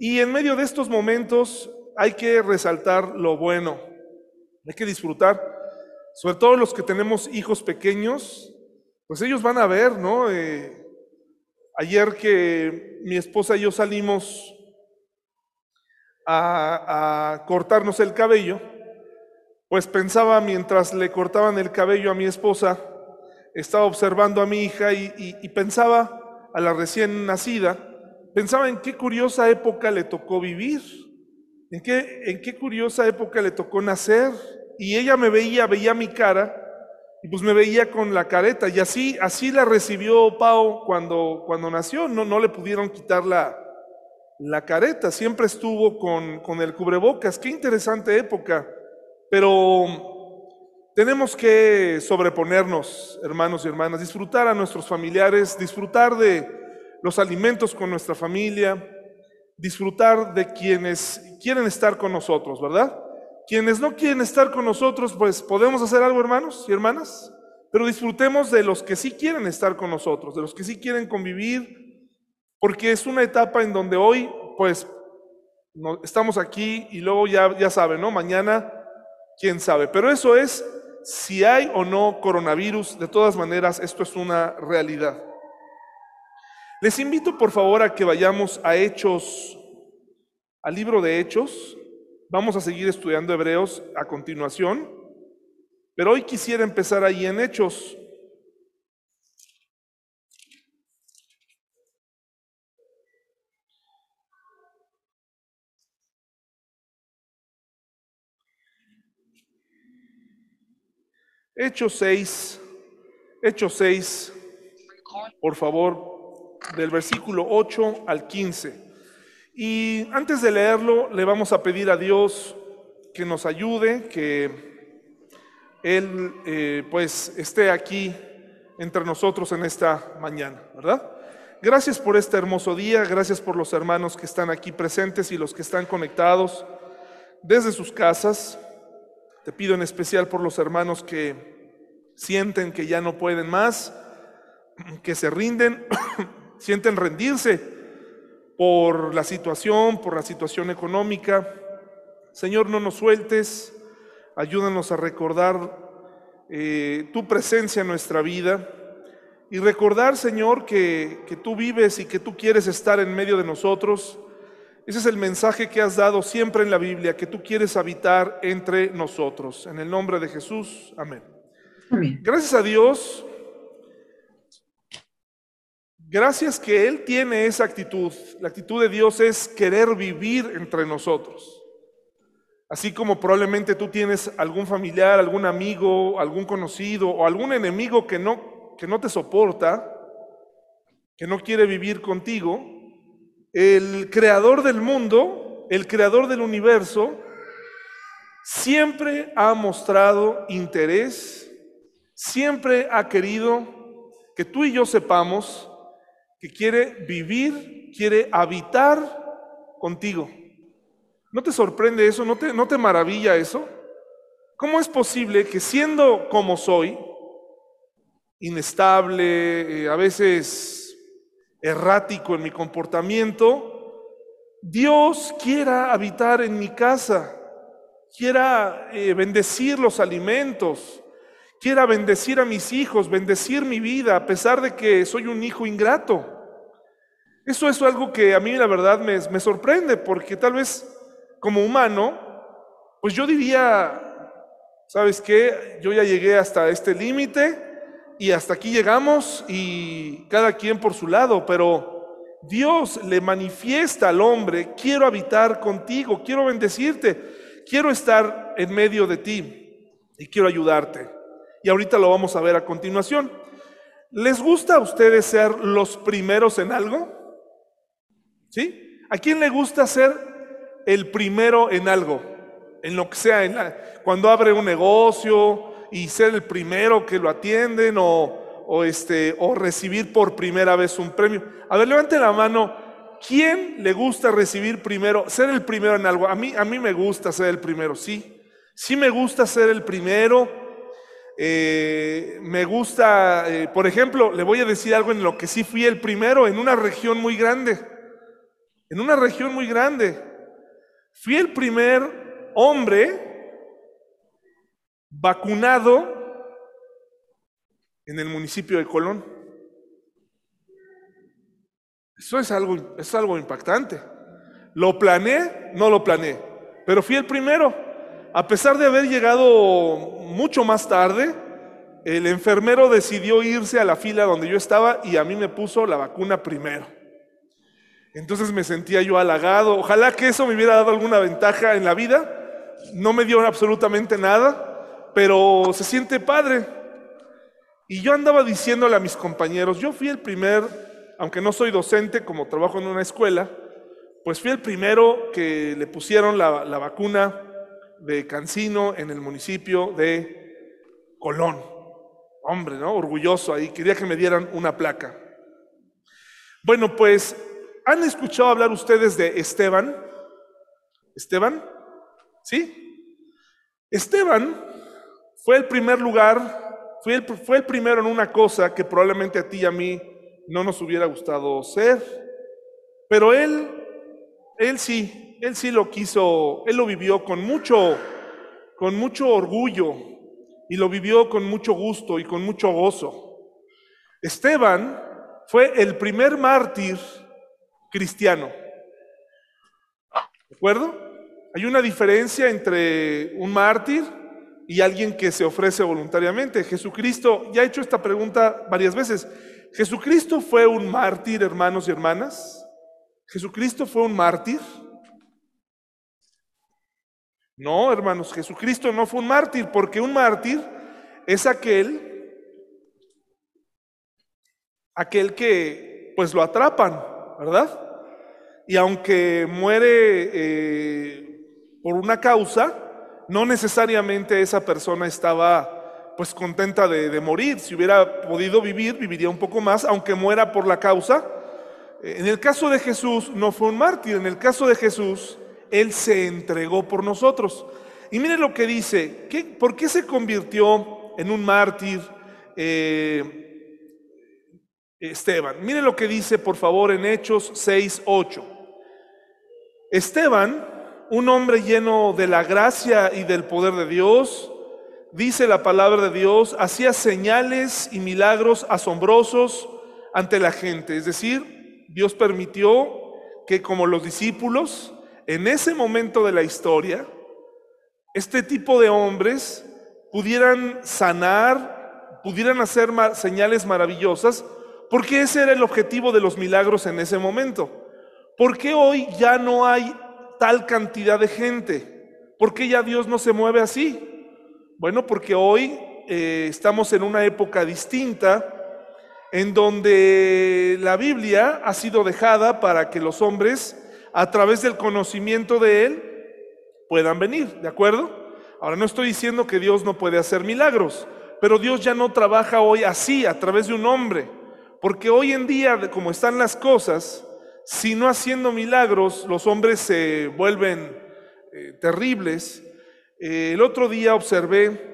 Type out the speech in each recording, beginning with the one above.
Y en medio de estos momentos hay que resaltar lo bueno, hay que disfrutar, sobre todo los que tenemos hijos pequeños, pues ellos van a ver, ¿no? Eh, ayer que mi esposa y yo salimos a, a cortarnos el cabello, pues pensaba mientras le cortaban el cabello a mi esposa, estaba observando a mi hija y, pensaba a la recién nacida, pensaba en qué curiosa época le tocó vivir, en qué, en qué curiosa época le tocó nacer. Y ella me veía, veía mi cara y pues me veía con la careta. Y así, así la recibió Pau cuando, cuando nació. No, no le pudieron quitar la, la careta, siempre estuvo con, con el cubrebocas. Qué interesante época. Pero tenemos que sobreponernos, hermanos y hermanas, disfrutar a nuestros familiares, disfrutar de los alimentos con nuestra familia, disfrutar de quienes quieren estar con nosotros, ¿verdad? Quienes no quieren estar con nosotros, pues podemos hacer algo, hermanos y hermanas, pero disfrutemos de los que sí quieren estar con nosotros, de los que sí quieren convivir, porque es una etapa en donde hoy, pues, estamos aquí y luego ya, ya saben, ¿no? Mañana quién sabe. Pero eso es si hay o no coronavirus. De todas maneras, esto es una realidad. Les invito por favor a que vayamos a Hechos, al libro de Hechos. Vamos a seguir estudiando Hebreos a continuación. Pero hoy quisiera empezar ahí en Hechos. Hechos 6, Hechos 6, por favor, del versículo 8 al 15. Y antes de leerlo, le vamos a pedir a Dios que nos ayude, que Él eh, pues esté aquí entre nosotros en esta mañana, ¿verdad? Gracias por este hermoso día, gracias por los hermanos que están aquí presentes y los que están conectados desde sus casas. Te pido en especial por los hermanos que sienten que ya no pueden más, que se rinden, sienten rendirse por la situación, por la situación económica. Señor, no nos sueltes, ayúdanos a recordar eh, tu presencia en nuestra vida y recordar, Señor, que, que tú vives y que tú quieres estar en medio de nosotros ese es el mensaje que has dado siempre en la Biblia, que tú quieres habitar entre nosotros. En el nombre de Jesús, amén. Gracias a Dios. Gracias que Él tiene esa actitud. La actitud de Dios es querer vivir entre nosotros. Así como probablemente tú tienes algún familiar, algún amigo, algún conocido o algún enemigo que no, que no te soporta, que no quiere vivir contigo, el creador del mundo, el creador del universo, siempre ha mostrado interés, siempre ha querido que tú y yo sepamos que quiere vivir, quiere habitar contigo. ¿No te sorprende eso? ¿No te, maravilla eso? ¿Cómo es posible que siendo como soy, inestable, eh, a veces errático en mi comportamiento, Dios quiera habitar en mi casa, quiera eh, bendecir los alimentos, quiera bendecir a mis hijos, bendecir mi vida, a pesar de que soy un hijo ingrato. Eso es algo que a mí la verdad me, me sorprende, porque tal vez como humano, pues yo diría, ¿sabes qué? Yo ya llegué hasta este límite, y hasta aquí llegamos y cada quien por su lado, pero Dios le manifiesta al hombre, quiero habitar contigo, quiero bendecirte, quiero estar en medio de ti y quiero ayudarte. Y ahorita lo vamos a ver a continuación. ¿Les gusta a ustedes ser los primeros en algo? ¿Sí? ¿A quién le gusta ser el primero en algo? En lo que sea, en cuando abre un negocio, y ser el primero que lo atienden o, este, o recibir por primera vez un premio. A ver, levante la mano. ¿Quién le gusta recibir primero, ser el primero en algo? A mí, a mí me gusta ser el primero, sí. Sí me gusta ser el primero. Eh, me gusta, eh, por ejemplo, le voy a decir algo en lo que sí fui el primero, en una región muy grande. en una región muy grande. Fui el primer hombre vacunado en el municipio de Colón. Eso es algo, es algo impactante. Lo planeé, no lo planeé, pero fui el primero. A pesar de haber llegado mucho más tarde, el enfermero decidió irse a la fila donde yo estaba y a mí me puso la vacuna primero. Entonces me sentía yo halagado. Ojalá que eso me hubiera dado alguna ventaja en la vida. No me dio absolutamente nada, pero se siente padre. Y yo andaba diciéndole a mis compañeros, yo fui el primer, aunque no soy docente, como trabajo en una escuela, pues fui el primero que le pusieron la, la vacuna de Cancino en el municipio de Colón. Hombre, ¿no? Orgulloso ahí, quería que me dieran una placa. Bueno, pues, ¿han escuchado hablar ustedes de Esteban? ¿Esteban? ¿Sí? Esteban fue el primer lugar, fue el, fue el primero en una cosa que probablemente a ti y a mí no nos hubiera gustado ser, pero él, él sí, él sí lo quiso, él lo vivió con mucho, con mucho orgullo, y lo vivió con mucho gusto y con mucho gozo. Esteban fue el primer mártir cristiano. ¿De acuerdo? Hay una diferencia entre un mártir y alguien que se ofrece voluntariamente. Jesucristo, ya he hecho esta pregunta varias veces. ¿Jesucristo fue un mártir, hermanos y hermanas? ¿Jesucristo fue un mártir? No, hermanos, Jesucristo no fue un mártir, porque un mártir es aquel, aquel que pues lo atrapan, ¿verdad? Y aunque muere eh, por una causa, no necesariamente esa persona estaba pues contenta de, de, morir. Si hubiera podido vivir, viviría un poco más, aunque muera por la causa. En el caso de Jesús no fue un mártir, en el caso de Jesús él se entregó por nosotros. Y mire lo que dice, ¿qué, ¿por qué se convirtió en un mártir eh, Esteban? Mire lo que dice, por favor, en Hechos 6, 8. Esteban, un hombre lleno de la gracia y del poder de Dios, dice la palabra de Dios, hacía señales y milagros asombrosos ante la gente. Es decir, Dios permitió que como los discípulos, en ese momento de la historia, este tipo de hombres pudieran sanar, pudieran hacer señales maravillosas, porque ese era el objetivo de los milagros en ese momento. ¿Por qué hoy ya no hay tal cantidad de gente? ¿Por qué ya Dios no se mueve así? Bueno, porque hoy eh, estamos en una época distinta en donde la Biblia ha sido dejada para que los hombres a través del conocimiento de Él puedan venir, ¿de acuerdo? Ahora no estoy diciendo que Dios no puede hacer milagros, pero Dios ya no trabaja hoy así, a través de un hombre, porque hoy en día, como están las cosas, si no haciendo milagros, los hombres se vuelven eh, terribles. Eh, el otro día observé,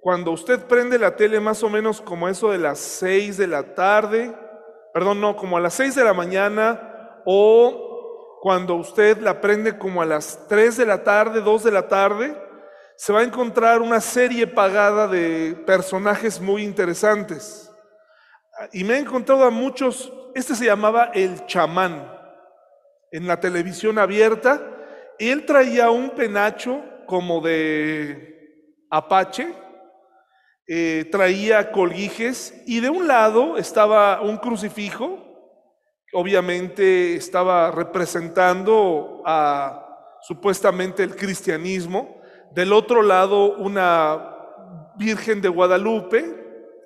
cuando usted prende la tele más o menos como eso de las seis de la tarde, perdón, no, como a las seis de la mañana o cuando usted la prende como a las 3 de la tarde, 2 de la tarde, se va a encontrar una serie pagada de personajes muy interesantes. Y me he encontrado a muchos, este se llamaba el chamán, en la televisión abierta. Él traía un penacho como de apache, eh, traía colguijes y de un lado estaba un crucifijo obviamente estaba representando a supuestamente el cristianismo, del otro lado una Virgen de Guadalupe,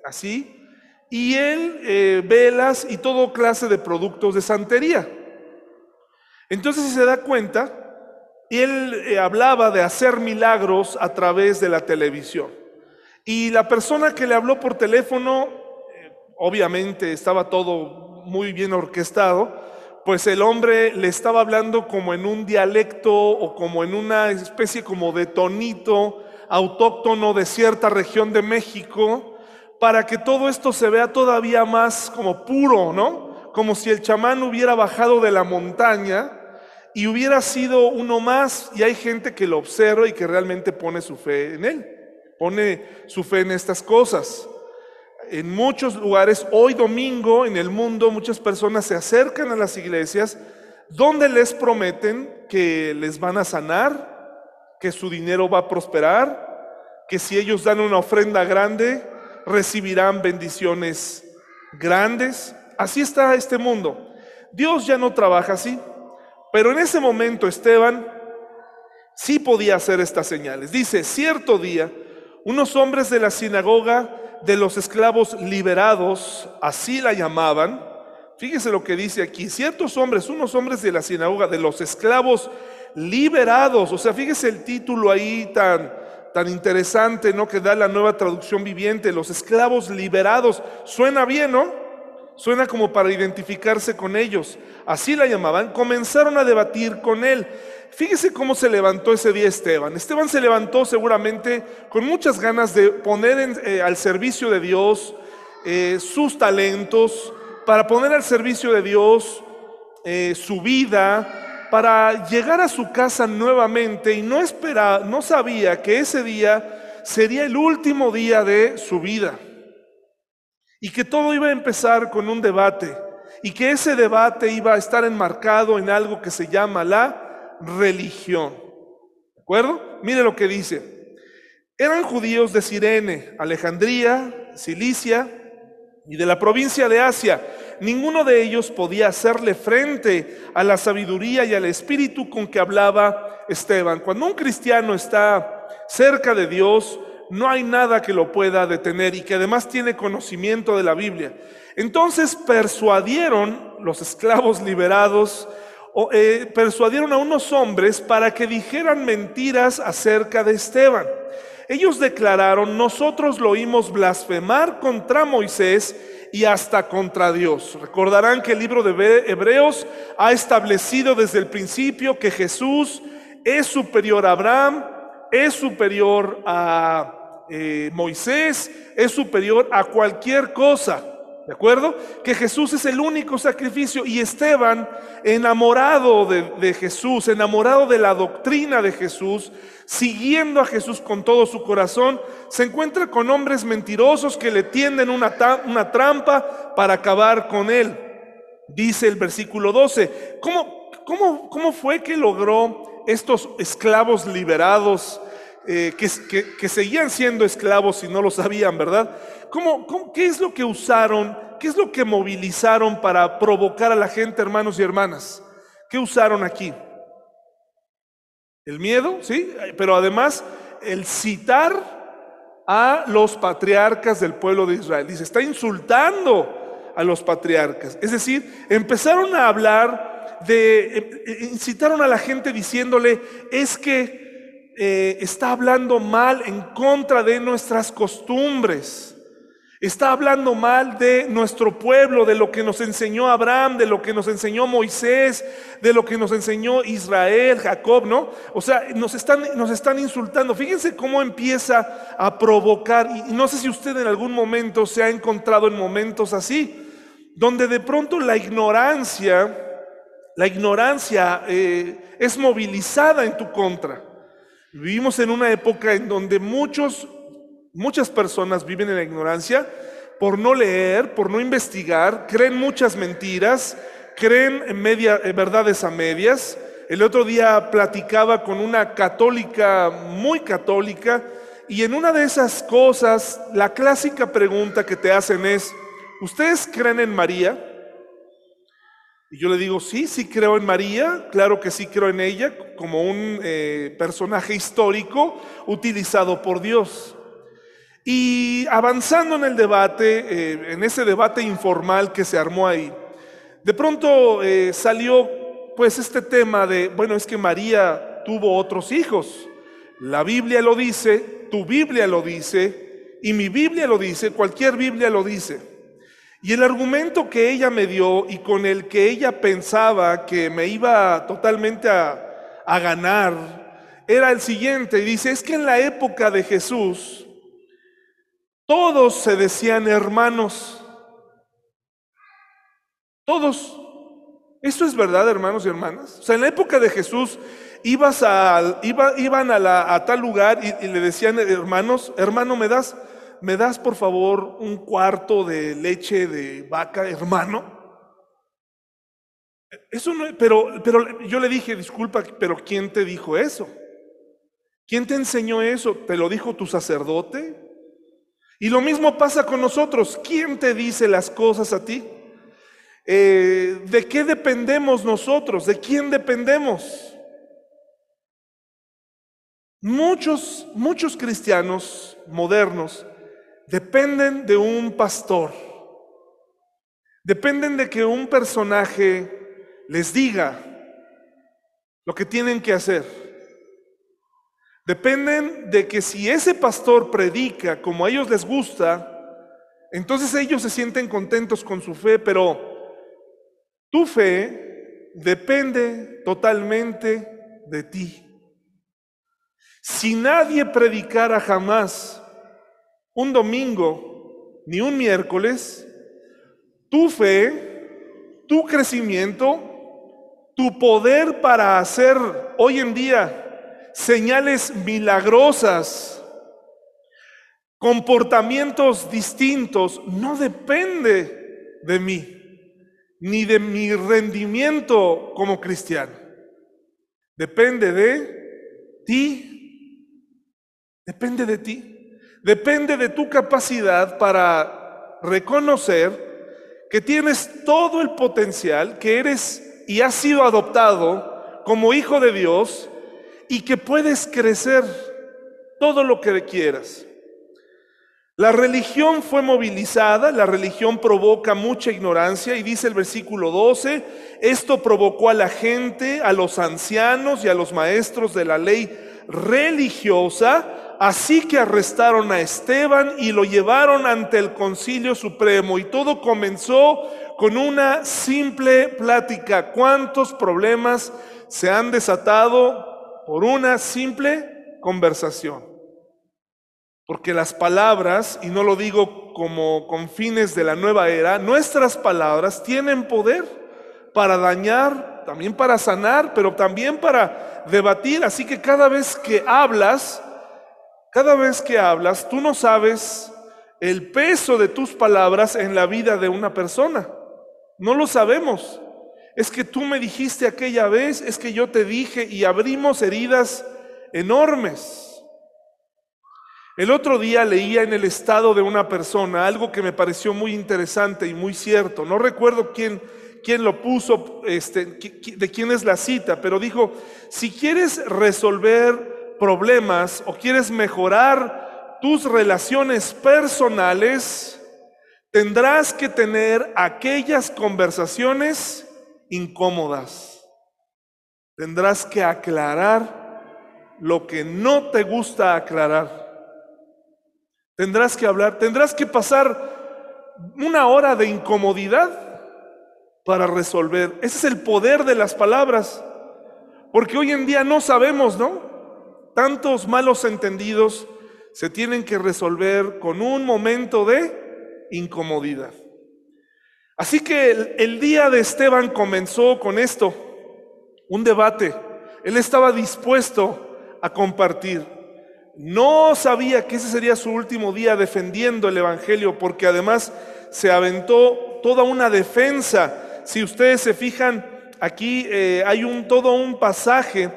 así, y él eh, velas y todo clase de productos de santería. Entonces, si se da cuenta, él eh, hablaba de hacer milagros a través de la televisión. Y la persona que le habló por teléfono, eh, obviamente estaba todo muy bien orquestado, pues el hombre le estaba hablando como en un dialecto o como en una especie como de tonito autóctono de cierta región de México, para que todo esto se vea todavía más como puro, ¿no? Como si el chamán hubiera bajado de la montaña y hubiera sido uno más y hay gente que lo observa y que realmente pone su fe en él, pone su fe en estas cosas. En muchos lugares, hoy domingo en el mundo, muchas personas se acercan a las iglesias donde les prometen que les van a sanar, que su dinero va a prosperar, que si ellos dan una ofrenda grande, recibirán bendiciones grandes. Así está este mundo. Dios ya no trabaja así. Pero en ese momento Esteban sí podía hacer estas señales. Dice, cierto día, unos hombres de la sinagoga de los esclavos liberados, así la llamaban, fíjese lo que dice aquí, ciertos hombres, unos hombres de la sinagoga de los esclavos liberados, o sea, fíjese el título ahí tan, tan interesante, ¿no? Que da la nueva traducción viviente, los esclavos liberados, suena bien, ¿no? Suena como para identificarse con ellos. Así la llamaban. Comenzaron a debatir con él. Fíjese cómo se levantó ese día Esteban. Esteban se levantó seguramente con muchas ganas de poner eh, al servicio de Dios eh, sus talentos, para poner al servicio de Dios eh, su vida, para llegar a su casa nuevamente y no esperaba, no sabía que ese día sería el último día de su vida y que todo iba a empezar con un debate y que ese debate iba a estar enmarcado en algo que se llama la religión. ¿De acuerdo? Mire lo que dice. Eran judíos de Sirene, Alejandría, Cilicia y de la provincia de Asia. Ninguno de ellos podía hacerle frente a la sabiduría y al espíritu con que hablaba Esteban. Cuando un cristiano está cerca de Dios, no hay nada que lo pueda detener y que además tiene conocimiento de la Biblia. Entonces persuadieron los esclavos liberados, eh, persuadieron a unos hombres para que dijeran mentiras acerca de Esteban. Ellos declararon, nosotros lo oímos blasfemar contra Moisés y hasta contra Dios. Recordarán que el libro de Hebreos ha establecido desde el principio que Jesús es superior a Abraham, es superior a eh, Moisés es superior a cualquier cosa. ¿De acuerdo? Que Jesús es el único sacrificio y Esteban, enamorado de, de, Jesús, enamorado de la doctrina de Jesús, siguiendo a Jesús con todo su corazón, se encuentra con hombres mentirosos que le tienden una, una trampa para acabar con él. Dice el versículo 12, ¿cómo, cómo, cómo fue que logró estos esclavos liberados? Eh, que, seguían siendo esclavos y no lo sabían, ¿verdad? ¿Cómo, qué es lo que usaron? ¿Qué es lo que movilizaron para provocar a la gente, hermanos y hermanas? ¿Qué usaron aquí? El miedo, ¿sí? Pero además el citar a los patriarcas del pueblo de Israel. Dice, está insultando a los patriarcas. Es decir, empezaron a hablar de, eh, eh, incitaron a la gente diciéndole, es que eh, está hablando mal en contra de nuestras costumbres. Está hablando mal de nuestro pueblo, de lo que nos enseñó Abraham, de lo que nos enseñó Moisés, de lo que nos enseñó Israel, Jacob, ¿no? O sea, nos están, nos están insultando. Fíjense cómo empieza a provocar, y no sé si usted en algún momento se ha encontrado en momentos así, donde de pronto la ignorancia, la ignorancia eh, es movilizada en tu contra. Vivimos en una época en donde muchos, muchas personas viven en la ignorancia por no leer, por no investigar, creen muchas mentiras, creen en media, verdades a medias. El otro día platicaba con una católica, muy católica, y en una de esas cosas, la clásica pregunta que te hacen es, ¿ustedes creen en María? Y yo le digo, sí, sí creo en María, claro que sí creo en ella como un eh, personaje histórico utilizado por Dios. Y avanzando en el debate, eh, en ese debate informal que se armó ahí, de pronto eh, salió pues este tema de, bueno, es que María tuvo otros hijos. La Biblia lo dice, tu Biblia lo dice, y mi Biblia lo dice, cualquier Biblia lo dice. Y el argumento que ella me dio y con el que ella pensaba que me iba totalmente a, ganar era el siguiente. Dice, es que en la época de Jesús todos se decían hermanos. Todos. ¿Esto es verdad, hermanos y hermanas? O sea, en la época de Jesús ibas a, iba, iban a, la, tal lugar y, le decían, hermanos, hermano, ¿me das, ¿me das por favor un cuarto de leche de vaca, hermano? Eso pero, pero yo le dije, disculpa, pero ¿quién te dijo eso? ¿Quién te enseñó eso? ¿Te lo dijo tu sacerdote? Y lo mismo pasa con nosotros. ¿Quién te dice las cosas a ti? Eh, ¿De qué dependemos nosotros? ¿De quién dependemos? Muchos, muchos cristianos modernos dependen de un pastor. Dependen de que un personaje les diga lo que tienen que hacer. Dependen de que si ese pastor predica como a ellos les gusta, entonces ellos se sienten contentos con su fe, pero tu fe depende totalmente de ti. Si nadie predicara jamás un domingo ni un miércoles, tu fe, tu crecimiento, tu poder para hacer hoy en día señales milagrosas, comportamientos distintos, no depende de mí, ni de mi rendimiento como cristiano. Depende de ti, depende de ti, depende de tu capacidad para reconocer que tienes todo el potencial, que eres y has sido adoptado como hijo de Dios y que puedes crecer todo lo que quieras. La religión fue movilizada, la religión provoca mucha ignorancia y dice el versículo 12, esto provocó a la gente, a los ancianos y a los maestros de la ley religiosa, así que arrestaron a Esteban y lo llevaron ante el concilio supremo y todo comenzó con una simple plática. ¿Cuántos problemas se han desatado por una simple conversación? Porque las palabras, y no lo digo como con fines de la nueva era, nuestras palabras tienen poder para dañar, también para sanar, pero también para debatir. Así que cada vez que hablas, cada vez que hablas, tú no sabes el peso de tus palabras en la vida de una persona. No lo sabemos. Es que tú me dijiste aquella vez, es que yo te dije y abrimos heridas enormes. El otro día leía en el estado de una persona algo que me pareció muy interesante y muy cierto. No recuerdo quién, quién lo puso, este, de quién es la cita, pero dijo, si quieres resolver problemas o quieres mejorar tus relaciones personales, tendrás que tener aquellas conversaciones incómodas. Tendrás que aclarar lo que no te gusta aclarar. Tendrás que hablar, tendrás que pasar una hora de incomodidad para resolver. Ese es el poder de las palabras. Porque hoy en día no sabemos, ¿no? Tantos malos entendidos se tienen que resolver con un momento de incomodidad. Así que el, día de Esteban comenzó con esto, un debate. Él estaba dispuesto a compartir. No sabía que ese sería su último día defendiendo el Evangelio, porque además se aventó toda una defensa. Si ustedes se fijan, aquí eh, hay un, todo un pasaje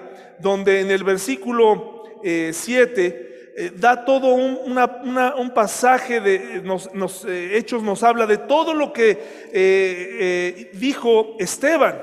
donde en el versículo 7 eh, eh, da todo un, pasaje de eh, Hechos, nos habla de todo lo que dijo Esteban.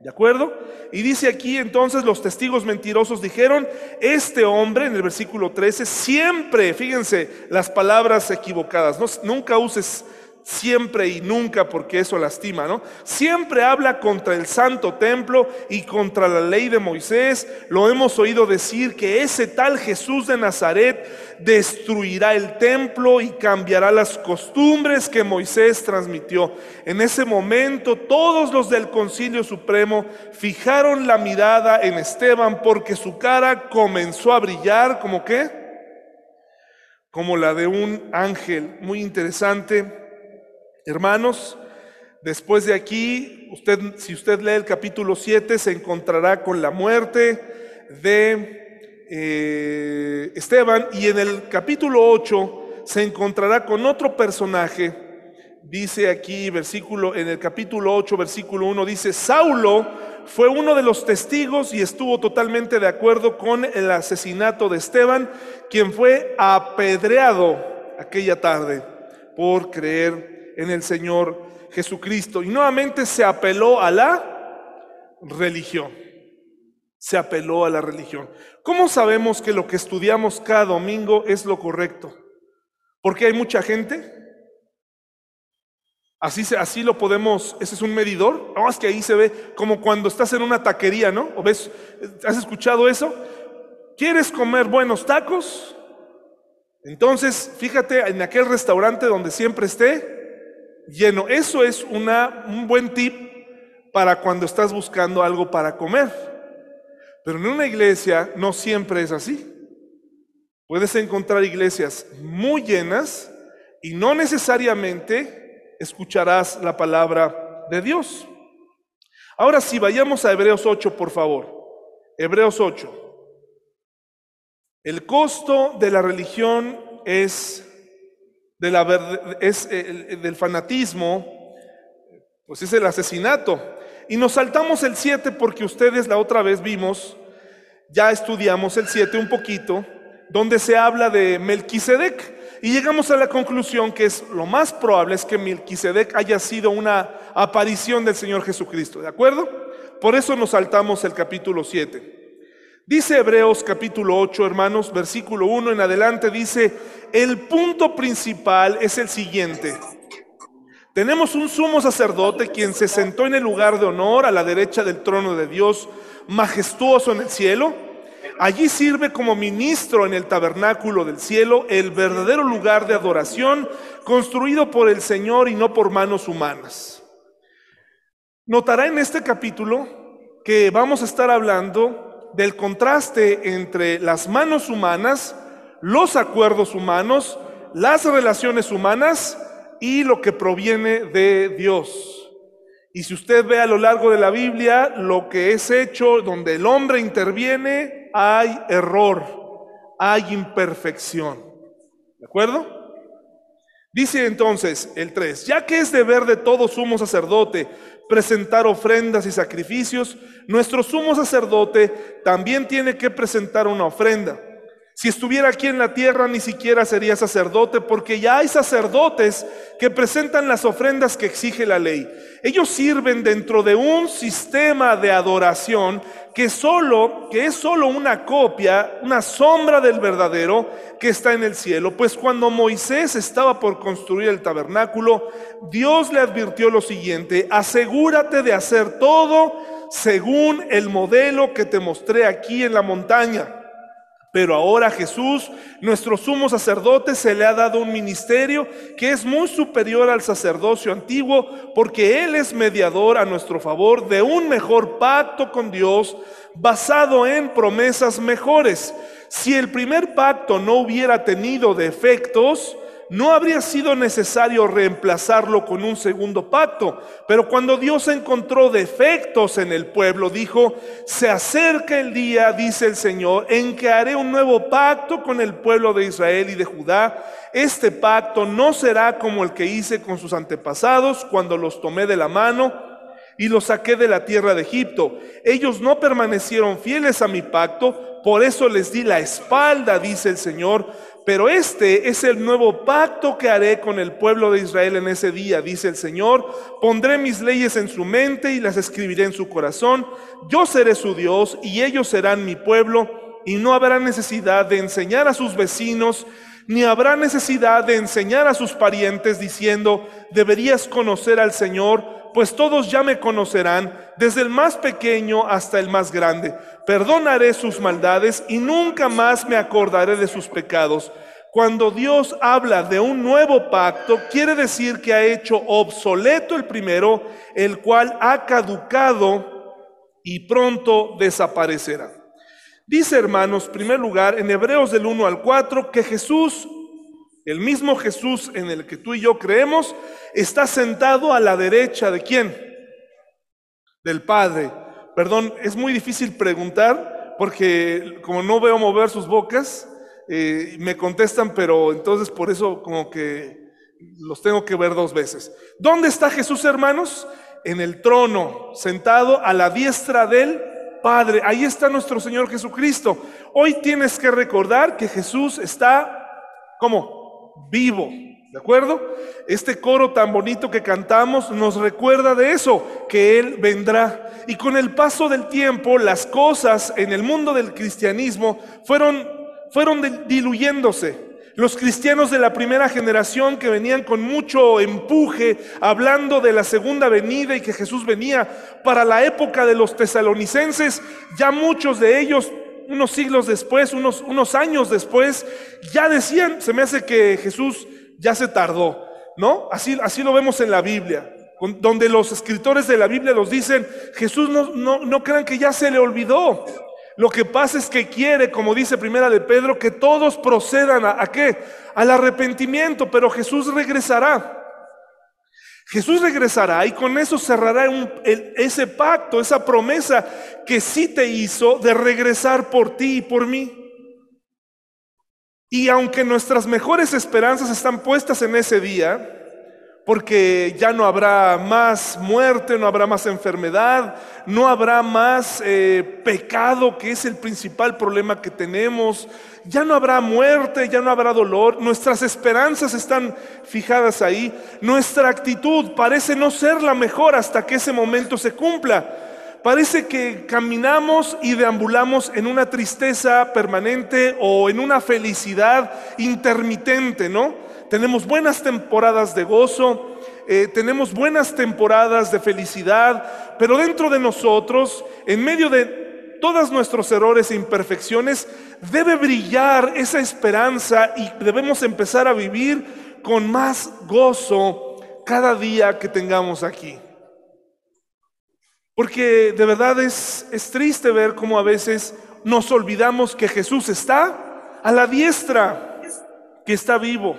¿De acuerdo? Y dice aquí entonces los testigos mentirosos dijeron, este hombre en el versículo 13, siempre, fíjense las palabras equivocadas, nunca uses siempre y nunca porque eso lastima, ¿no? Siempre habla contra el santo templo y contra la ley de Moisés. Lo hemos oído decir que ese tal Jesús de Nazaret destruirá el templo y cambiará las costumbres que Moisés transmitió. En ese momento todos los del concilio supremo fijaron la mirada en Esteban porque su cara comenzó a brillar como qué? Como la de un ángel. Muy interesante. Hermanos, Después de aquí, usted, si usted lee el capítulo 7, se encontrará con la muerte de eh, Esteban y en el capítulo 8 se encontrará con otro personaje. Dice aquí, versículo, en el capítulo 8, versículo 1, dice, Saulo fue uno de los testigos y estuvo totalmente de acuerdo con el asesinato de Esteban, quien fue apedreado aquella tarde por creer en el Señor Jesucristo. Y nuevamente se apeló a la religión. Se apeló a la religión. ¿Cómo sabemos que lo que estudiamos cada domingo es lo correcto? Porque hay mucha gente. Así, así lo podemos, ese es un medidor. No, es que ahí se ve como cuando estás en una taquería, ¿no? ¿O ves? ¿Has escuchado eso? ¿Quieres comer buenos tacos? Entonces, fíjate en aquel restaurante donde siempre esté, lleno. Eso es un buen tip para cuando estás buscando algo para comer. Pero en una iglesia no siempre es así. Puedes encontrar iglesias muy llenas y no necesariamente escucharás la palabra de Dios. Ahora sí, vayamos a Hebreos 8, por favor. Hebreos 8. El costo de la religión es es del fanatismo, pues es el asesinato. Y nos saltamos el 7 porque ustedes la otra vez vimos, ya estudiamos el 7 un poquito, donde se habla de Melquisedec. Y llegamos a la conclusión que es lo más probable es que Melquisedec haya sido una aparición del Señor Jesucristo, ¿de acuerdo? Por eso nos saltamos el capítulo 7. Dice Hebreos capítulo 8, hermanos, versículo 1 en adelante, dice, el punto principal es el siguiente. Tenemos un sumo sacerdote quien se sentó en el lugar de honor a la derecha del trono de Dios, majestuoso en el cielo. Allí sirve como ministro en el tabernáculo del cielo, el verdadero lugar de adoración construido por el Señor y no por manos humanas. Notará en este capítulo que vamos a estar hablando del contraste entre las manos humanas, los acuerdos humanos, las relaciones humanas y lo que proviene de Dios. Y si usted ve a lo largo de la Biblia lo que es hecho donde el hombre interviene, hay error, hay imperfección. ¿De acuerdo? Dice entonces el 3, ya que es deber de todo sumo sacerdote presentar ofrendas y sacrificios, nuestro sumo sacerdote también tiene que presentar una ofrenda. Si estuviera aquí en la tierra ni siquiera sería sacerdote porque ya hay sacerdotes que presentan las ofrendas que exige la ley. Ellos sirven dentro de un sistema de adoración que solo que es solo una copia, una sombra del verdadero que está en el cielo, pues cuando Moisés estaba por construir el tabernáculo, Dios le advirtió lo siguiente: asegúrate de hacer todo según el modelo que te mostré aquí en la montaña. Pero ahora Jesús, nuestro sumo sacerdote, se le ha dado un ministerio que es muy superior al sacerdocio antiguo, porque Él es mediador a nuestro favor de un mejor pacto con Dios basado en promesas mejores. Si el primer pacto no hubiera tenido defectos, no habría sido necesario reemplazarlo con un segundo pacto. Pero cuando Dios encontró defectos en el pueblo, dijo, se acerca el día, dice el Señor, en que haré un nuevo pacto con el pueblo de Israel y de Judá. Este pacto no será como el que hice con sus antepasados cuando los tomé de la mano y los saqué de la tierra de Egipto. Ellos no permanecieron fieles a mi pacto, por eso les di la espalda, dice el Señor pero este es el nuevo pacto que haré con el pueblo de Israel en ese día, dice el Señor. Pondré mis leyes en su mente y las escribiré en su corazón. Yo seré su Dios y ellos serán mi pueblo y no habrá necesidad de enseñar a sus vecinos, ni habrá necesidad de enseñar a sus parientes diciendo, deberías conocer al Señor, pues todos ya me conocerán, desde el más pequeño hasta el más grande. Perdonaré sus maldades y nunca más me acordaré de sus pecados. Cuando Dios habla de un nuevo pacto, quiere decir que ha hecho obsoleto el primero, el cual ha caducado y pronto desaparecerá. Dice hermanos, primer lugar, en Hebreos del 1 al 4, que Jesús El mismo Jesús en el que tú y yo creemos está sentado a la derecha de quién? Del Padre. Perdón, es muy difícil preguntar porque como no veo mover sus bocas, eh, me contestan, pero entonces por eso como que los tengo que ver dos veces. ¿Dónde está Jesús, hermanos? En el trono, sentado a la diestra del Padre. Ahí está nuestro Señor Jesucristo. Hoy tienes que recordar que Jesús está como vivo. ¿De acuerdo? Este coro tan bonito que cantamos nos recuerda de eso, que Él vendrá. Y con el paso del tiempo, las cosas en el mundo del cristianismo fueron, fueron diluyéndose. Los cristianos de la primera generación que venían con mucho empuje, hablando de la segunda venida y que Jesús venía para la época de los tesalonicenses, ya muchos de ellos, unos siglos después, unos, unos años después, ya decían, se me hace que Jesús ya se tardó, ¿no? Así, así lo vemos en la Biblia, donde los escritores de la Biblia nos dicen, Jesús no, no, no crean que ya se le olvidó. Lo que pasa es que quiere, como dice Primera de Pedro, que todos procedan a, qué? Al arrepentimiento, pero Jesús regresará. Jesús regresará y con eso cerrará ese pacto, esa promesa que sí te hizo de regresar por ti y por mí. Y aunque nuestras mejores esperanzas están puestas en ese día, porque ya no habrá más muerte, no habrá más enfermedad, no habrá más eh, pecado, que es el principal problema que tenemos, ya no habrá muerte, ya no habrá dolor, nuestras esperanzas están fijadas ahí, nuestra actitud parece no ser la mejor hasta que ese momento se cumpla. Parece que caminamos y deambulamos en una tristeza permanente o en una felicidad intermitente, ¿no? tenemos buenas temporadas de gozo, eh, tenemos buenas temporadas de felicidad, pero dentro de nosotros, en medio de todos nuestros errores e imperfecciones, debe brillar esa esperanza y debemos empezar a vivir con más gozo cada día que tengamos aquí. Porque de verdad es, es triste ver cómo a veces nos olvidamos que Jesús está a la diestra, que está vivo.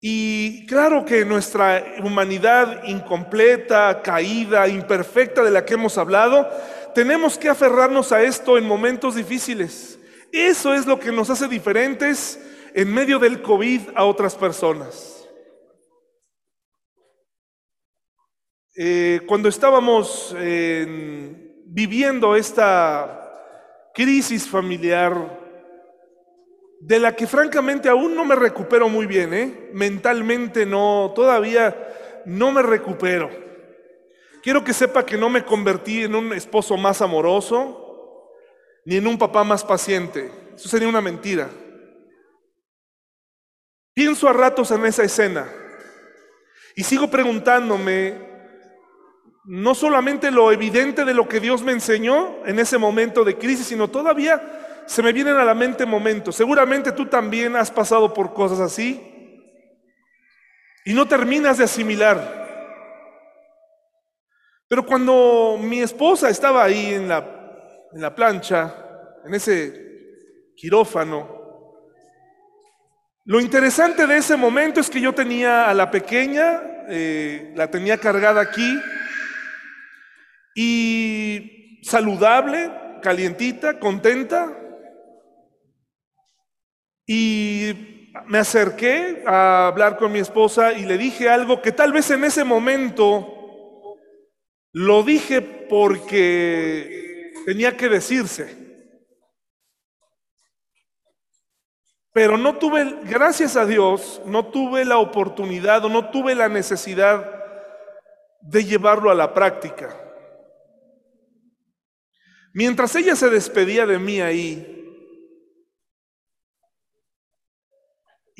Y claro que nuestra humanidad incompleta, caída, imperfecta de la que hemos hablado, tenemos que aferrarnos a esto en momentos difíciles. Eso es lo que nos hace diferentes en medio del COVID a otras personas. Eh, cuando estábamos viviendo esta crisis familiar, de la que francamente aún no me recupero muy bien, ¿eh? mentalmente no, todavía no me recupero. Quiero que sepa que no me convertí en un esposo más amoroso, ni en un papá más paciente. Eso sería una mentira. Pienso a ratos en esa escena y sigo preguntándome no solamente lo evidente de lo que Dios me enseñó en ese momento de crisis, sino todavía se me vienen a la mente momentos. Seguramente tú también has pasado por cosas así y no terminas de asimilar. Pero cuando mi esposa estaba ahí en la, en la plancha, en ese quirófano, lo interesante de ese momento es que yo tenía a la pequeña, eh, la tenía cargada aquí y saludable, calientita, contenta, y me acerqué a hablar con mi esposa y le dije algo que tal vez en ese momento lo dije porque tenía que decirse. Pero no tuve, gracias a Dios, no tuve la oportunidad o no tuve la necesidad de llevarlo a la práctica. Mientras ella se despedía de mí ahí,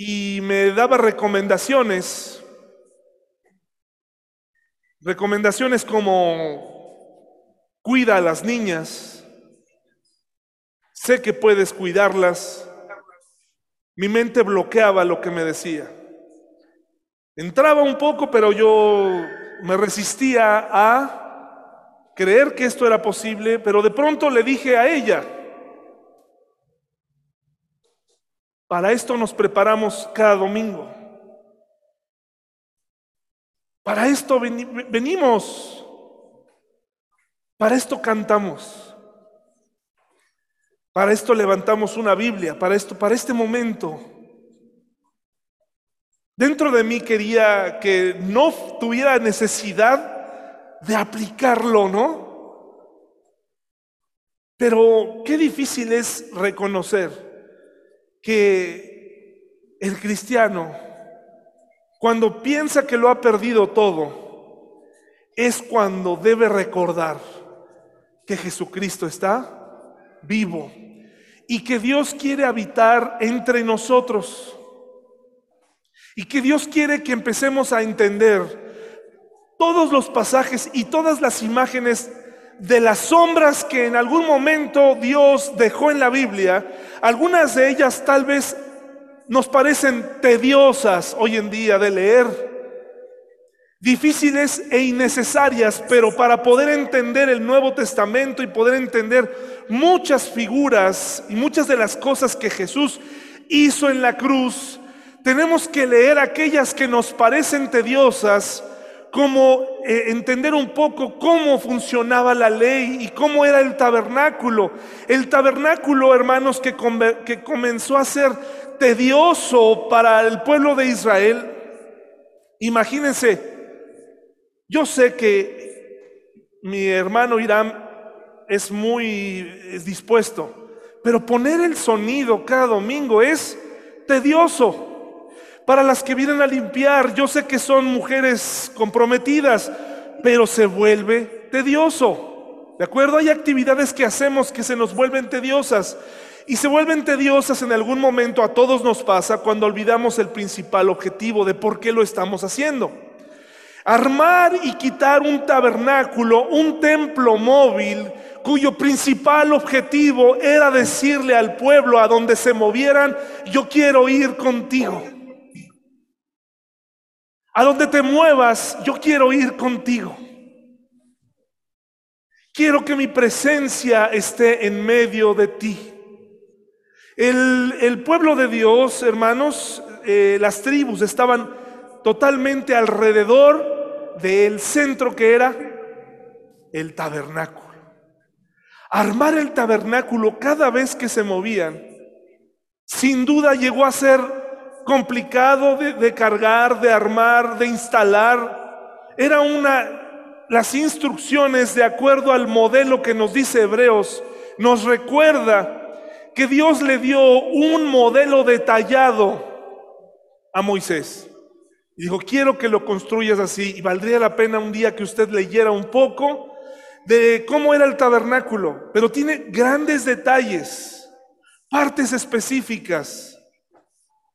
y me daba recomendaciones. Recomendaciones como cuida a las niñas, sé que puedes cuidarlas. Mi mente bloqueaba lo que me decía. Entraba un poco, pero yo me resistía a creer que esto era posible, pero de pronto le dije a ella, Para esto nos preparamos cada domingo. Para esto venimos. Para esto cantamos. Para esto levantamos una Biblia, para esto, para este momento. Dentro de mí quería que no tuviera necesidad de aplicarlo, ¿no? Pero qué difícil es reconocer que el cristiano cuando piensa que lo ha perdido todo, es cuando debe recordar que Jesucristo está vivo y que Dios quiere habitar entre nosotros. Y que Dios quiere que empecemos a entender todos los pasajes y todas las imágenes de las sombras que en algún momento Dios dejó en la Biblia, algunas de ellas tal vez nos parecen tediosas hoy en día de leer, difíciles e innecesarias, pero para poder entender el Nuevo Testamento y poder entender muchas figuras y muchas de las cosas que Jesús hizo en la cruz, tenemos que leer aquellas que nos parecen tediosas, como eh, entender un poco cómo funcionaba la ley y cómo era el tabernáculo. El tabernáculo, hermanos, que, que comenzó a ser tedioso para el pueblo de Israel. Imagínense, yo sé que mi hermano Irán es muy dispuesto, pero poner el sonido cada domingo es tedioso. Para las que vienen a limpiar, yo sé que son mujeres comprometidas, pero se vuelve tedioso. ¿De acuerdo? Hay actividades que hacemos que se nos vuelven tediosas. Y se vuelven tediosas en algún momento, a todos nos pasa, cuando olvidamos el principal objetivo de por qué lo estamos haciendo. Armar y quitar un tabernáculo, un templo móvil, cuyo principal objetivo era decirle al pueblo a donde se movieran, yo quiero ir contigo. A donde te muevas, yo quiero ir contigo. Quiero que mi presencia esté en medio de ti. El, pueblo de Dios, hermanos, eh, las tribus estaban totalmente alrededor del centro que era el tabernáculo. Armar el tabernáculo cada vez que se movían, sin duda llegó a ser complicado de, cargar, de armar, de instalar. Era una, las instrucciones de acuerdo al modelo que nos dice Hebreos, nos recuerda que Dios le dio un modelo detallado a Moisés. Y dijo, quiero que lo construyas así. Y valdría la pena un día que usted leyera un poco de cómo era el tabernáculo. Pero tiene grandes detalles, partes específicas.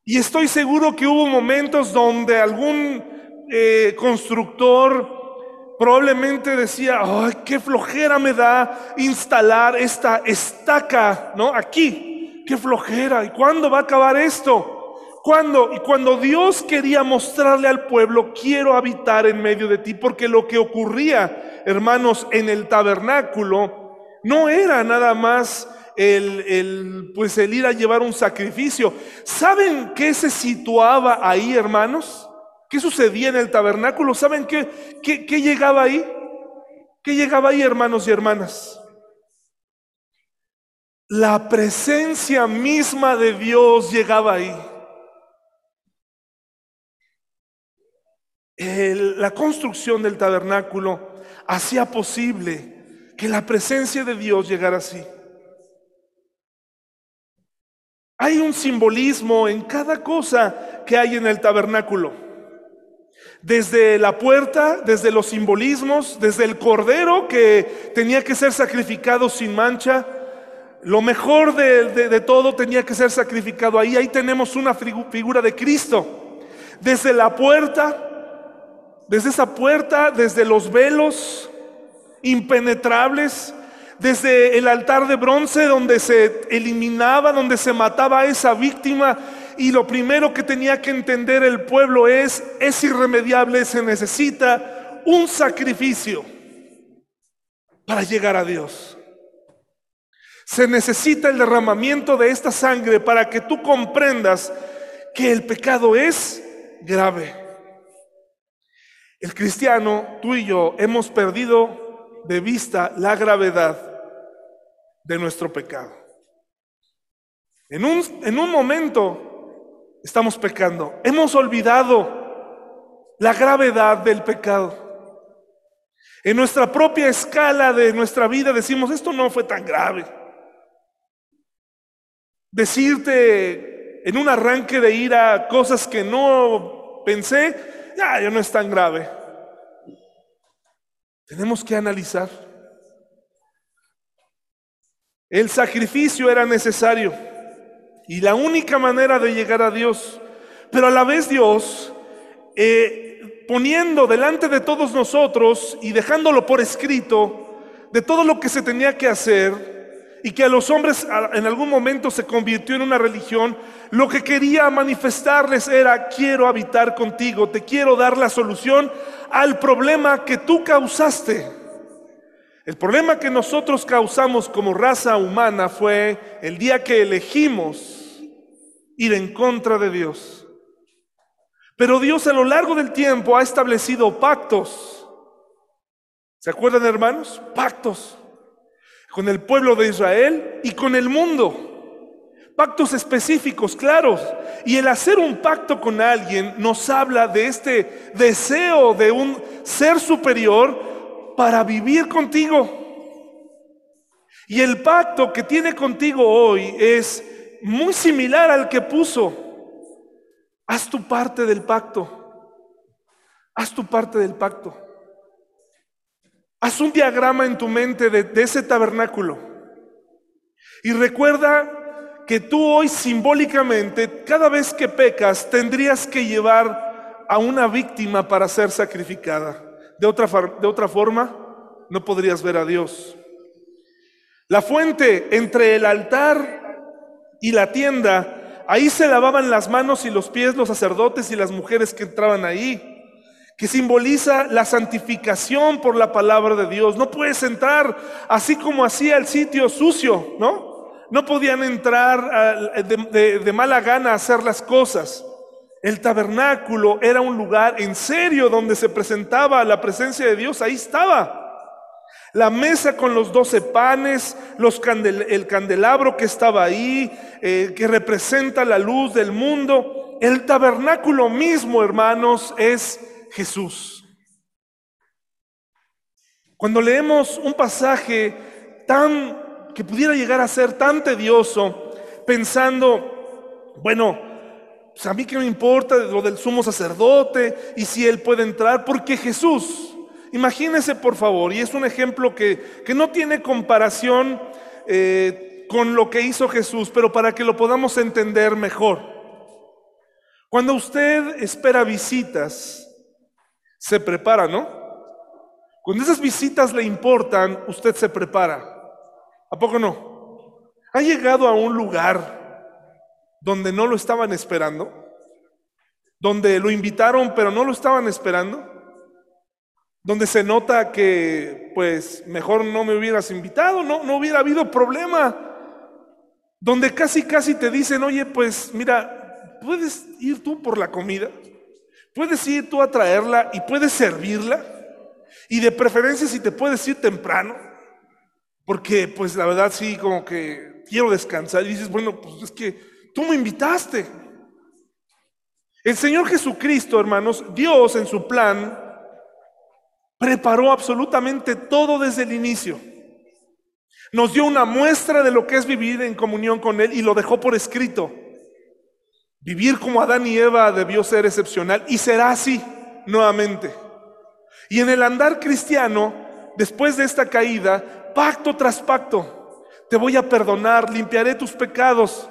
Y estoy seguro que hubo momentos donde algún eh, constructor probablemente decía, ay, qué flojera me da instalar esta estaca, ¿no? Aquí, qué flojera. ¿Y cuándo va a acabar esto? ¿Cuándo? Y cuando Dios quería mostrarle al pueblo, quiero habitar en medio de ti, porque lo que ocurría, hermanos, en el tabernáculo, no era nada más el, el, pues el ir a llevar un sacrificio. ¿Saben qué se situaba ahí, hermanos? ¿Qué sucedía en el tabernáculo? ¿Saben qué, qué, llegaba ahí? ¿Qué llegaba ahí, hermanos y hermanas? La presencia misma de Dios llegaba ahí. la construcción del tabernáculo hacía posible que la presencia de Dios llegara así. Hay un simbolismo en cada cosa que hay en el tabernáculo. Desde la puerta, desde los simbolismos, desde el cordero que tenía que ser sacrificado sin mancha, lo mejor de, todo tenía que ser sacrificado ahí. Ahí tenemos una figura de Cristo. Desde la puerta, desde esa puerta, desde los velos impenetrables, desde el altar de bronce donde se eliminaba, donde se mataba a esa víctima y lo primero que tenía que entender el pueblo es, es irremediable, se necesita un sacrificio para llegar a Dios. Se necesita el derramamiento de esta sangre para que tú comprendas que el pecado es grave. El cristiano, tú y yo, hemos perdido de vista la gravedad de nuestro pecado. En un, en un momento estamos pecando. Hemos olvidado la gravedad del pecado. En nuestra propia escala de nuestra vida decimos, esto no fue tan grave. Decirte en un arranque de ira cosas que no pensé, ya, ya no es tan grave. Tenemos que analizar. El sacrificio era necesario y la única manera de llegar a Dios, pero a la vez Dios, eh, poniendo delante de todos nosotros y dejándolo por escrito, de todo lo que se tenía que hacer, y que a los hombres en algún momento se convirtió en una religión, lo que quería manifestarles era, quiero habitar contigo, te quiero dar la solución al problema que tú causaste. El problema que nosotros causamos como raza humana fue el día que elegimos ir en contra de Dios. Pero Dios a lo largo del tiempo ha establecido pactos. ¿Se acuerdan hermanos? Pactos con el pueblo de Israel y con el mundo. Pactos específicos, claros. Y el hacer un pacto con alguien nos habla de este deseo de un ser superior para vivir contigo. Y el pacto que tiene contigo hoy es muy similar al que puso. Haz tu parte del pacto. Haz tu parte del pacto. Haz un diagrama en tu mente de, ese tabernáculo. Y recuerda que tú hoy simbólicamente, cada vez que pecas, tendrías que llevar a una víctima para ser sacrificada. De otra, de otra forma, no podrías ver a Dios. La fuente entre el altar y la tienda, ahí se lavaban las manos y los pies los sacerdotes y las mujeres que entraban ahí que simboliza la santificación por la palabra de Dios. No puedes entrar así como hacía el sitio sucio, ¿no? No podían entrar de, mala gana a hacer las cosas. El tabernáculo era un lugar en serio donde se presentaba la presencia de Dios, ahí estaba. La mesa con los doce panes, el candelabro que estaba ahí, eh, que representa la luz del mundo. El tabernáculo mismo, hermanos, es Jesús. Cuando leemos un pasaje tan que pudiera llegar a ser tan tedioso, pensando, bueno, pues a mí que me importa lo del sumo sacerdote y si él puede entrar, porque Jesús, imagínese por favor, y es un ejemplo que, que no tiene comparación eh, con lo que hizo Jesús, pero para que lo podamos entender mejor. Cuando usted espera visitas, se prepara, ¿no? Cuando esas visitas le importan, usted se prepara. ¿A poco no? ¿Ha llegado a un lugar donde no lo estaban esperando? Donde lo invitaron pero no lo estaban esperando? Donde se nota que pues mejor no me hubieras invitado, no, no hubiera habido problema. Donde casi casi te dicen, oye, pues mira, ¿puedes ir tú por la comida? Puedes ir tú a traerla y puedes servirla. Y de preferencia si te puedes ir temprano. Porque pues la verdad sí, como que quiero descansar. Y dices, bueno, pues es que tú me invitaste. El Señor Jesucristo, hermanos, Dios en su plan preparó absolutamente todo desde el inicio. Nos dio una muestra de lo que es vivir en comunión con Él y lo dejó por escrito. Vivir como Adán y Eva debió ser excepcional y será así nuevamente. Y en el andar cristiano, después de esta caída, pacto tras pacto, te voy a perdonar, limpiaré tus pecados,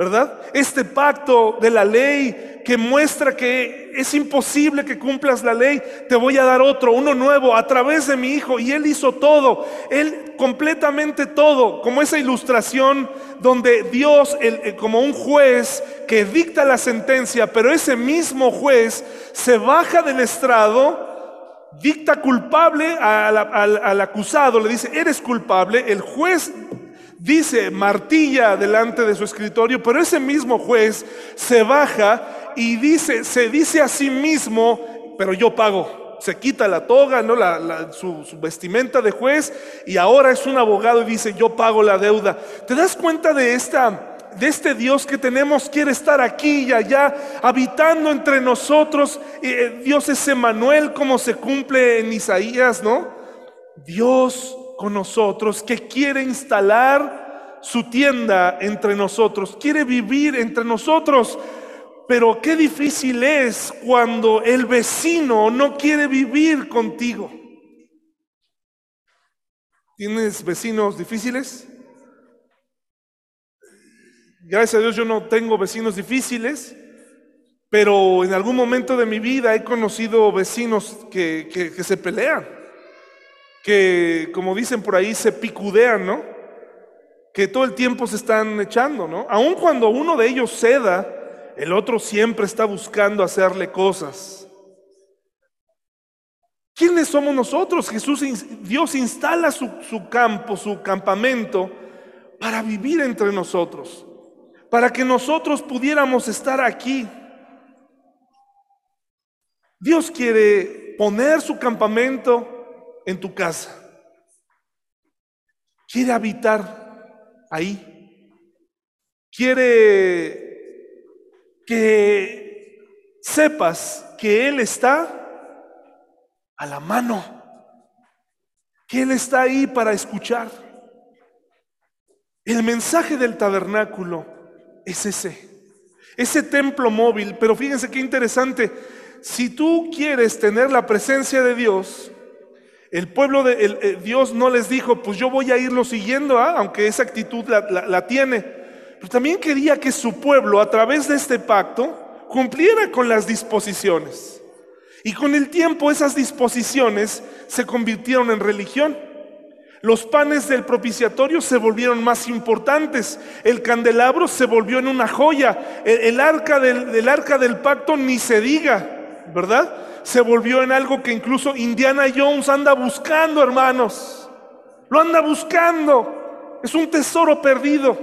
¿verdad? Este pacto de la ley que muestra que es imposible que cumplas la ley, te voy a dar otro, uno nuevo, a través de mi hijo. Y él hizo todo, él completamente todo, como esa ilustración donde Dios, como un juez que dicta la sentencia, pero ese mismo juez se baja del estrado, dicta culpable al acusado, le dice, eres culpable, el juez dice, martilla delante de su escritorio, pero ese mismo juez se baja y dice, se dice a sí mismo, pero yo pago. Se quita la toga, ¿no? su, su vestimenta de juez y ahora es un abogado y dice, yo pago la deuda. ¿Te das cuenta de esta de este Dios que tenemos quiere estar aquí y allá, habitando entre nosotros. Eh, Dios es Emanuel, como se cumple en Isaías, ¿no? Dios con nosotros, que quiere instalar su tienda entre nosotros, quiere vivir entre nosotros. Pero qué difícil es cuando el vecino no quiere vivir contigo. ¿Tienes vecinos difíciles? Gracias a Dios yo no tengo vecinos difíciles, pero en algún momento de mi vida he conocido vecinos que, que, se pelean, que como dicen por ahí se picudean, ¿no? Que todo el tiempo se están echando, ¿no? Aun cuando uno de ellos ceda, el otro siempre está buscando hacerle cosas. ¿Quiénes somos nosotros? Jesús, Dios instala su, su campo, su campamento para vivir entre nosotros para que nosotros pudiéramos estar aquí. Dios quiere poner su campamento en tu casa. Quiere habitar ahí. Quiere que sepas que Él está a la mano, que Él está ahí para escuchar. El mensaje del tabernáculo es ese, ese templo móvil. Pero fíjense qué interesante, si tú quieres tener la presencia de Dios, el pueblo de eh, Dios no les dijo, pues yo voy a irlo siguiendo, ¿ah? aunque esa actitud la, tiene. Pero también quería que su pueblo, a través de este pacto, cumpliera con las disposiciones. Y con el tiempo esas disposiciones se convirtieron en religión. Los panes del propiciatorio se volvieron más importantes. El candelabro se volvió en una joya. El, arca, del, arca del pacto ni se diga, ¿verdad? Se volvió en algo que incluso Indiana Jones anda buscando, hermanos. Lo anda buscando. Es un tesoro perdido.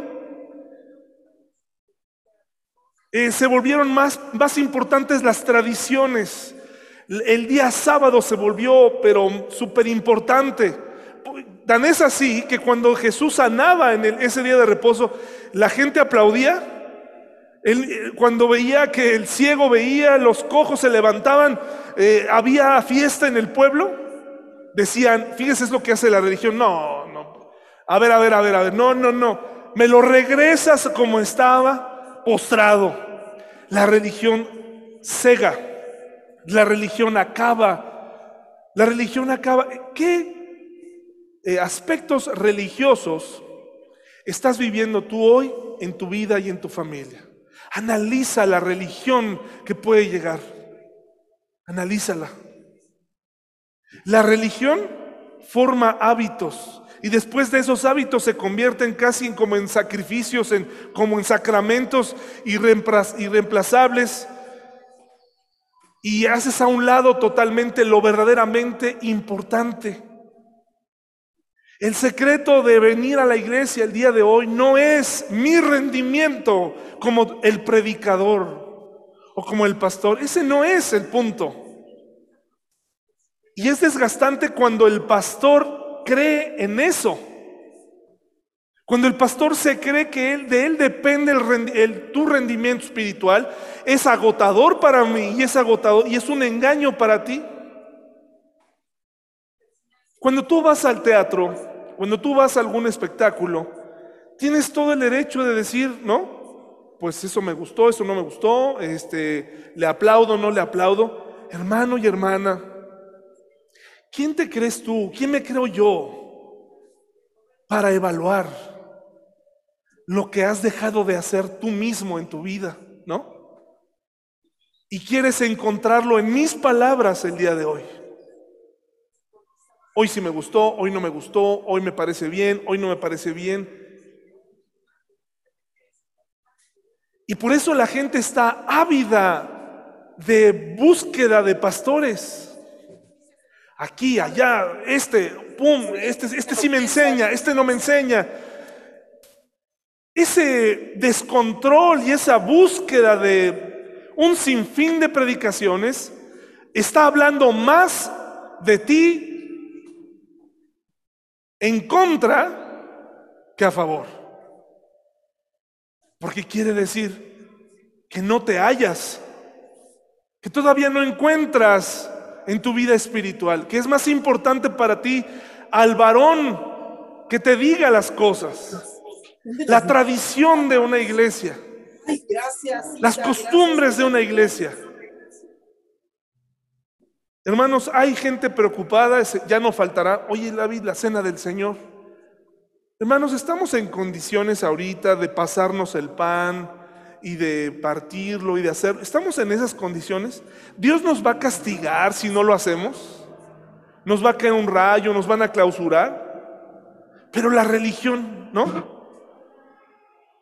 Eh, se volvieron más, más importantes las tradiciones. El día sábado se volvió, pero súper importante. Tan es así que cuando Jesús sanaba en ese día de reposo, la gente aplaudía. Eh, cuando veía que el ciego veía, los cojos se levantaban, eh, había fiesta en el pueblo, decían, fíjese es lo que hace la religión. No, no. A ver, a ver, a ver, a ver. No, no, no. Me lo regresas como estaba, postrado. La religión cega. La religión acaba. La religión acaba. ¿Qué eh, aspectos religiosos estás viviendo tú hoy en tu vida y en tu familia. Analiza la religión que puede llegar. Analízala. La religión forma hábitos y después de esos hábitos se convierten casi como en sacrificios, en, como en sacramentos irreemplazables y haces a un lado totalmente lo verdaderamente importante. El secreto de venir a la iglesia el día de hoy no es mi rendimiento como el predicador o como el pastor. Ese no es el punto. Y es desgastante cuando el pastor cree en eso. Cuando el pastor se cree que él, de él depende tu rendimiento espiritual, es agotador para mí y es agotador y es un engaño para ti. Cuando tú vas al teatro, cuando tú vas a algún espectáculo, tienes todo el derecho de decir, ¿no? Pues eso me gustó, eso no me gustó, este, le aplaudo, no le aplaudo. Hermano y hermana, ¿quién te crees tú? ¿Quién me creo yo para evaluar lo que has dejado de hacer tú mismo en tu vida, ¿no? Y quieres encontrarlo en mis palabras el día de hoy. Hoy sí me gustó, hoy no me gustó, hoy me parece bien, hoy no me parece bien. Y por eso la gente está ávida de búsqueda de pastores. Aquí, allá, este, pum, este, este sí me enseña, este no me enseña. ese descontrol y esa búsqueda de un sinfín de predicaciones está hablando más de ti en contra que a favor. Porque quiere decir que no te hallas, que todavía no encuentras en tu vida espiritual, que es más importante para ti al varón que te diga las cosas, la tradición de una iglesia, las costumbres de una iglesia. Hermanos, hay gente preocupada, ya no faltará, oye David, la cena del Señor. Hermanos, estamos en condiciones ahorita de pasarnos el pan y de partirlo y de hacer. ¿Estamos en esas condiciones? ¿Dios nos va a castigar si no lo hacemos? ¿Nos va a caer un rayo? ¿Nos van a clausurar? Pero la religión, ¿no?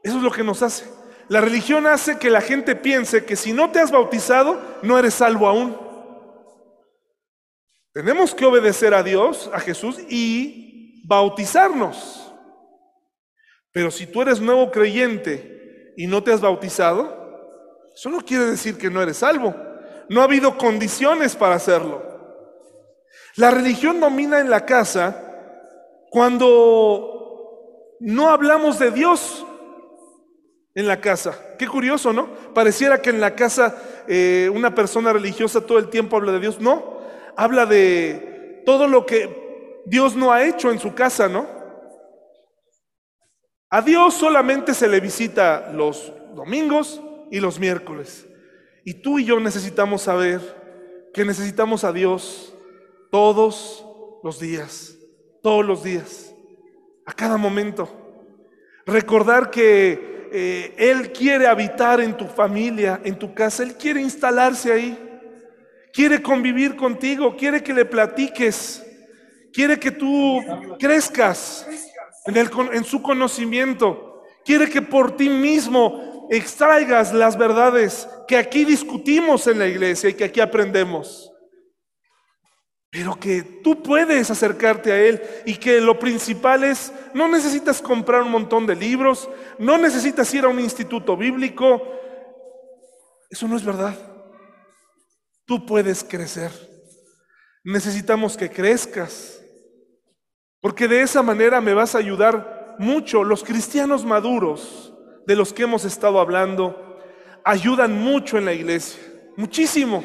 Eso es lo que nos hace. La religión hace que la gente piense que si no te has bautizado, no eres salvo aún. Tenemos que obedecer a Dios, a Jesús y bautizarnos. Pero si tú eres nuevo creyente y no te has bautizado, eso no quiere decir que no eres salvo. No ha habido condiciones para hacerlo. La religión domina en la casa cuando no hablamos de Dios en la casa. Qué curioso, ¿no? Pareciera que en la casa eh, una persona religiosa todo el tiempo habla de Dios. No, habla de todo lo que Dios no ha hecho en su casa, ¿no? A Dios solamente se le visita los domingos y los miércoles. Y tú y yo necesitamos saber que necesitamos a Dios todos los días, todos los días, a cada momento. Recordar que eh, Él quiere habitar en tu familia, en tu casa, Él quiere instalarse ahí. Quiere convivir contigo, quiere que le platiques, quiere que tú crezcas en, su conocimiento, quiere que por ti mismo extraigas las verdades que aquí discutimos en la iglesia y que aquí aprendemos. Pero que tú puedes acercarte a Él y que lo principal es, no necesitas comprar un montón de libros, no necesitas ir a un instituto bíblico. Eso no es verdad. Tú puedes crecer. Necesitamos que crezcas. Porque de esa manera me vas a ayudar mucho. Los cristianos maduros de los que hemos estado hablando ayudan mucho en la iglesia. Muchísimo.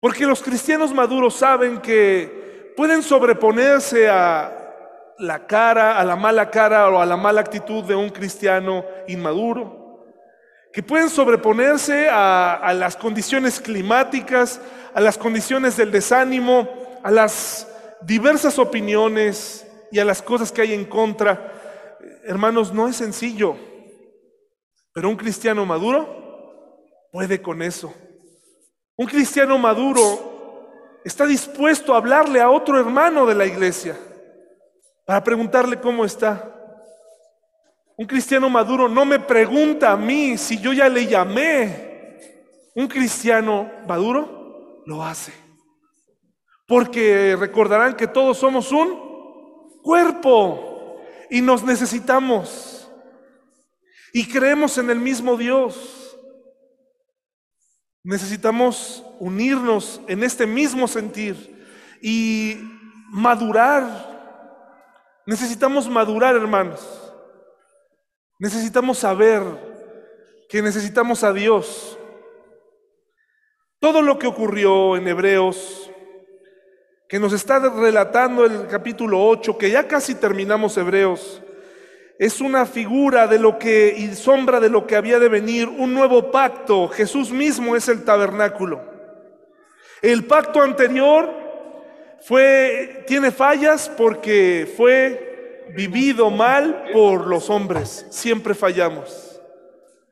Porque los cristianos maduros saben que pueden sobreponerse a la cara, a la mala cara o a la mala actitud de un cristiano inmaduro que pueden sobreponerse a, las condiciones climáticas, a las condiciones del desánimo, a las diversas opiniones y a las cosas que hay en contra. Hermanos, no es sencillo, pero un cristiano maduro puede con eso. Un cristiano maduro está dispuesto a hablarle a otro hermano de la iglesia para preguntarle cómo está. Un cristiano maduro no me pregunta a mí si yo ya le llamé. Un cristiano maduro lo hace. Porque recordarán que todos somos un cuerpo y nos necesitamos. Y creemos en el mismo Dios. Necesitamos unirnos en este mismo sentir y madurar. Necesitamos madurar, hermanos. Necesitamos saber que necesitamos a Dios. Todo lo que ocurrió en Hebreos, que nos está relatando el capítulo 8, que ya casi terminamos Hebreos, es una figura de lo que y sombra de lo que había de venir, un nuevo pacto. Jesús mismo es el tabernáculo. El pacto anterior fue tiene fallas porque fue vivido mal por los hombres. Siempre fallamos.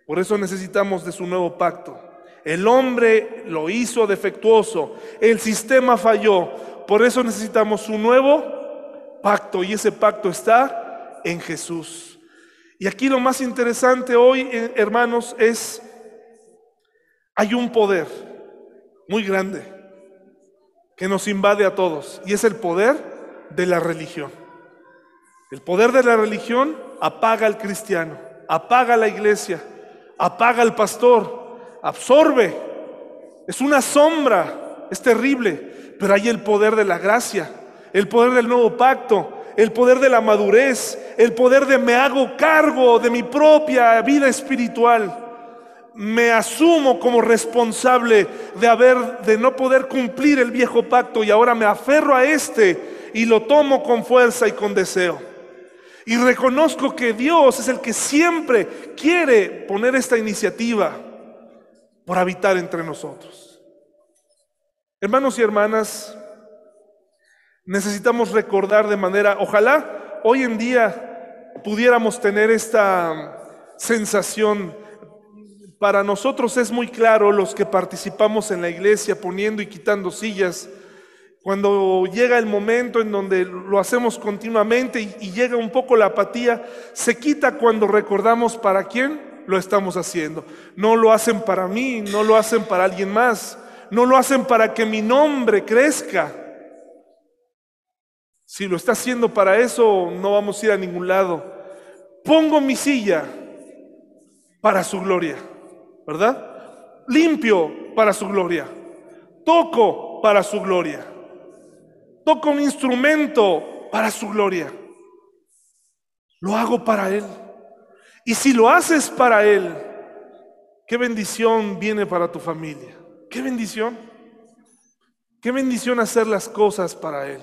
Por eso necesitamos de su nuevo pacto. El hombre lo hizo defectuoso. El sistema falló. Por eso necesitamos su nuevo pacto. Y ese pacto está en Jesús. Y aquí lo más interesante hoy, eh, hermanos, es, hay un poder muy grande que nos invade a todos. Y es el poder de la religión. El poder de la religión apaga al cristiano, apaga la iglesia, apaga al pastor, absorbe. Es una sombra, es terrible, pero hay el poder de la gracia, el poder del nuevo pacto, el poder de la madurez, el poder de me hago cargo de mi propia vida espiritual. Me asumo como responsable de haber de no poder cumplir el viejo pacto y ahora me aferro a este y lo tomo con fuerza y con deseo. Y reconozco que Dios es el que siempre quiere poner esta iniciativa por habitar entre nosotros. Hermanos y hermanas, necesitamos recordar de manera, ojalá hoy en día pudiéramos tener esta sensación. Para nosotros es muy claro los que participamos en la iglesia poniendo y quitando sillas, cuando llega el momento en donde lo hacemos continuamente y, llega un poco la apatía, se quita cuando recordamos para quién lo estamos haciendo. No lo hacen para mí, no lo hacen para alguien más, no lo hacen para que mi nombre crezca. Si lo está haciendo para eso, no vamos a ir a ningún lado. Pongo mi silla para su gloria, ¿verdad? Limpio para su gloria. Toco para su gloria. Toco un instrumento para su gloria. Lo hago para Él. Y si lo haces para Él, qué bendición viene para tu familia. Qué bendición. Qué bendición hacer las cosas para Él.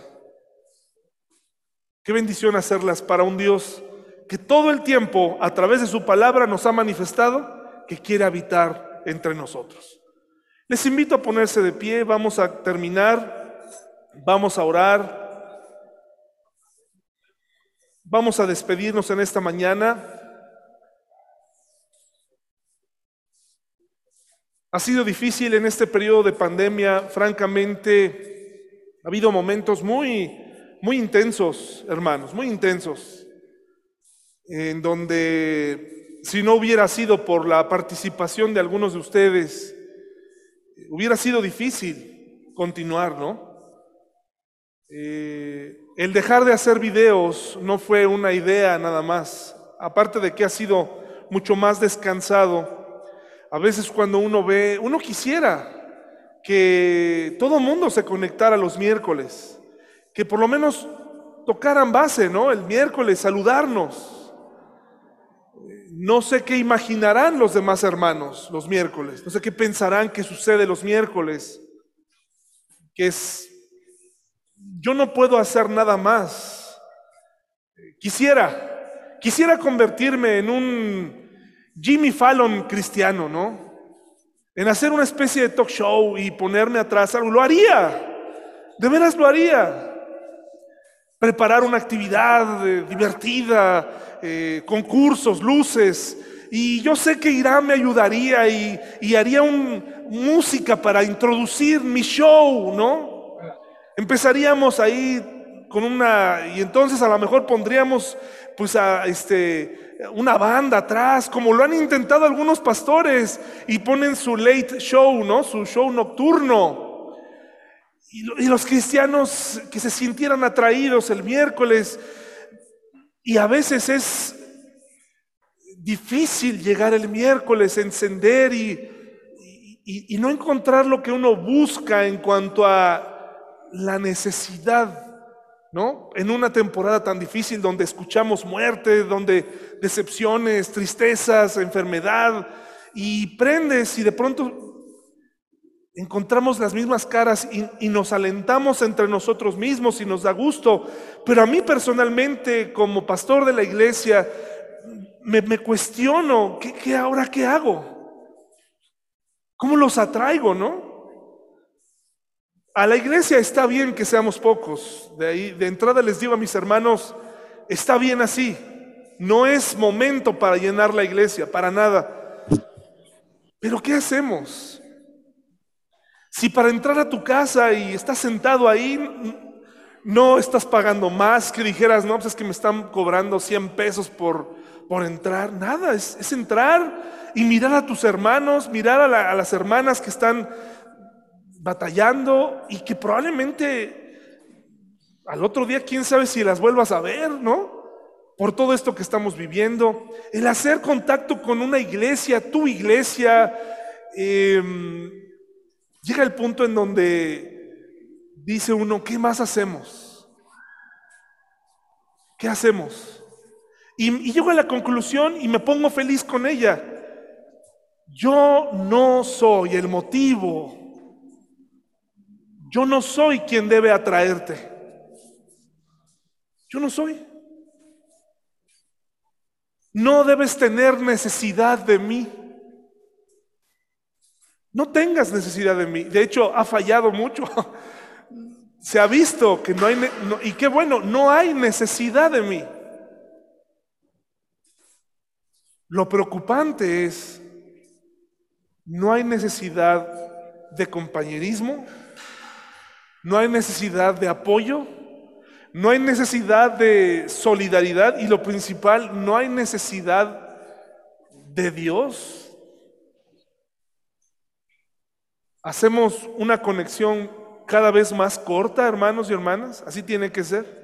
Qué bendición hacerlas para un Dios que todo el tiempo, a través de su palabra, nos ha manifestado que quiere habitar entre nosotros. Les invito a ponerse de pie, vamos a terminar, vamos a orar, vamos a despedirnos en esta mañana. Ha sido difícil en este periodo de pandemia, francamente, ha habido momentos muy muy intensos, hermanos, muy intensos, en donde si no hubiera sido por la participación de algunos de ustedes, hubiera sido difícil continuar, ¿no? Eh, el dejar de hacer videos no fue una idea nada más, aparte de que ha sido mucho más descansado. A veces cuando uno ve, uno quisiera que todo el mundo se conectara los miércoles que por lo menos tocaran base, ¿no? El miércoles, saludarnos. No sé qué imaginarán los demás hermanos los miércoles, no sé qué pensarán que sucede los miércoles, que es, yo no puedo hacer nada más. Quisiera, quisiera convertirme en un Jimmy Fallon cristiano, ¿no? En hacer una especie de talk show y ponerme atrás algo, lo haría, de veras lo haría preparar una actividad eh, divertida, eh, concursos, luces. Y yo sé que Irán me ayudaría y, haría un, música para introducir mi show, ¿no? Empezaríamos ahí con una, y entonces a lo mejor pondríamos pues a este, una banda atrás, como lo han intentado algunos pastores, y ponen su late show, ¿no? Su show nocturno. Y los cristianos que se sintieran atraídos el miércoles, y a veces es difícil llegar el miércoles, encender y, y, no encontrar lo que uno busca en cuanto a la necesidad, ¿no? En una temporada tan difícil donde escuchamos muerte, donde decepciones, tristezas, enfermedad, y prendes y de pronto encontramos las mismas caras y, nos alentamos entre nosotros mismos y nos da gusto. Pero a mí personalmente, como pastor de la iglesia, me, cuestiono, ¿qué, ahora qué hago? ¿Cómo los atraigo, no? A la iglesia está bien que seamos pocos. De ahí, de entrada les digo a mis hermanos, está bien así. No es momento para llenar la iglesia, para nada. Pero ¿qué hacemos? Si para entrar a tu casa y estás sentado ahí, no estás pagando más que dijeras, no, pues es que me están cobrando 100 pesos por, por entrar. Nada, es, entrar y mirar a tus hermanos, mirar a, las hermanas que están batallando y que probablemente al otro día, quién sabe si las vuelvas a ver, ¿no? por todo esto que estamos viviendo, el hacer contacto con una iglesia, tu iglesia, em, llega el punto en donde dice uno, ¿qué más hacemos? ¿Qué hacemos? Y, y llego a la conclusión y me pongo feliz con ella. Yo no soy el motivo. Yo no soy quien debe atraerte. Yo no soy. No debes tener necesidad de mí. No tengas necesidad de mí. De hecho, ha fallado mucho. Se ha visto que no hay, y qué bueno, no hay necesidad de mí. Lo preocupante es, no hay necesidad de compañerismo, no hay necesidad de apoyo, no hay necesidad de solidaridad y lo principal, no hay necesidad de Dios. Hacemos una conexión cada vez más corta, hermanos y hermanas, así tiene que ser.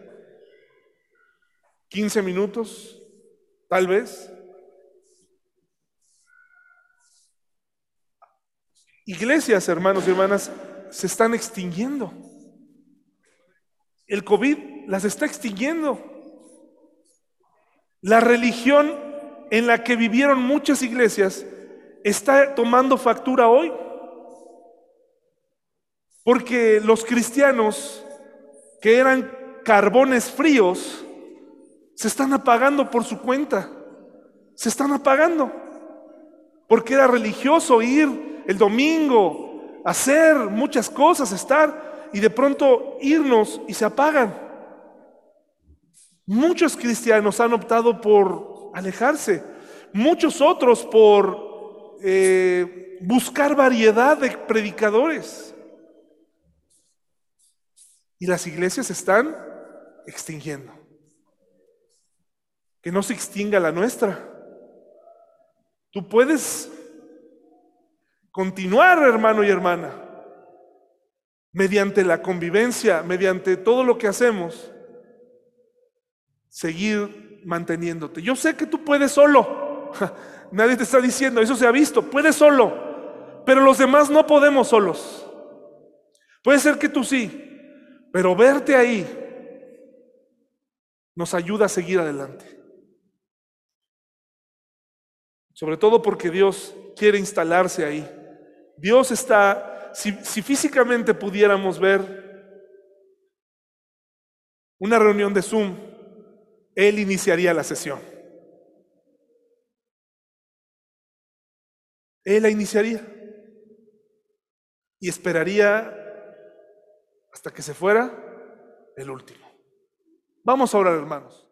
15 minutos, tal vez. Iglesias, hermanos y hermanas, se están extinguiendo. El COVID las está extinguiendo. La religión en la que vivieron muchas iglesias está tomando factura hoy. Porque los cristianos que eran carbones fríos se están apagando por su cuenta. Se están apagando. Porque era religioso ir el domingo, hacer muchas cosas, estar y de pronto irnos y se apagan. Muchos cristianos han optado por alejarse, muchos otros por eh, buscar variedad de predicadores. Y las iglesias están extinguiendo. Que no se extinga la nuestra. Tú puedes continuar, hermano y hermana, mediante la convivencia, mediante todo lo que hacemos, seguir manteniéndote. Yo sé que tú puedes solo, nadie te está diciendo, eso se ha visto, puedes solo, pero los demás no podemos solos. Puede ser que tú sí, pero verte ahí nos ayuda a seguir adelante. Sobre todo porque Dios quiere instalarse ahí. Dios está, si, físicamente pudiéramos ver una reunión de Zoom, Él iniciaría la sesión. Él la iniciaría y esperaría hasta que se fuera el último. Vamos a orar, hermanos.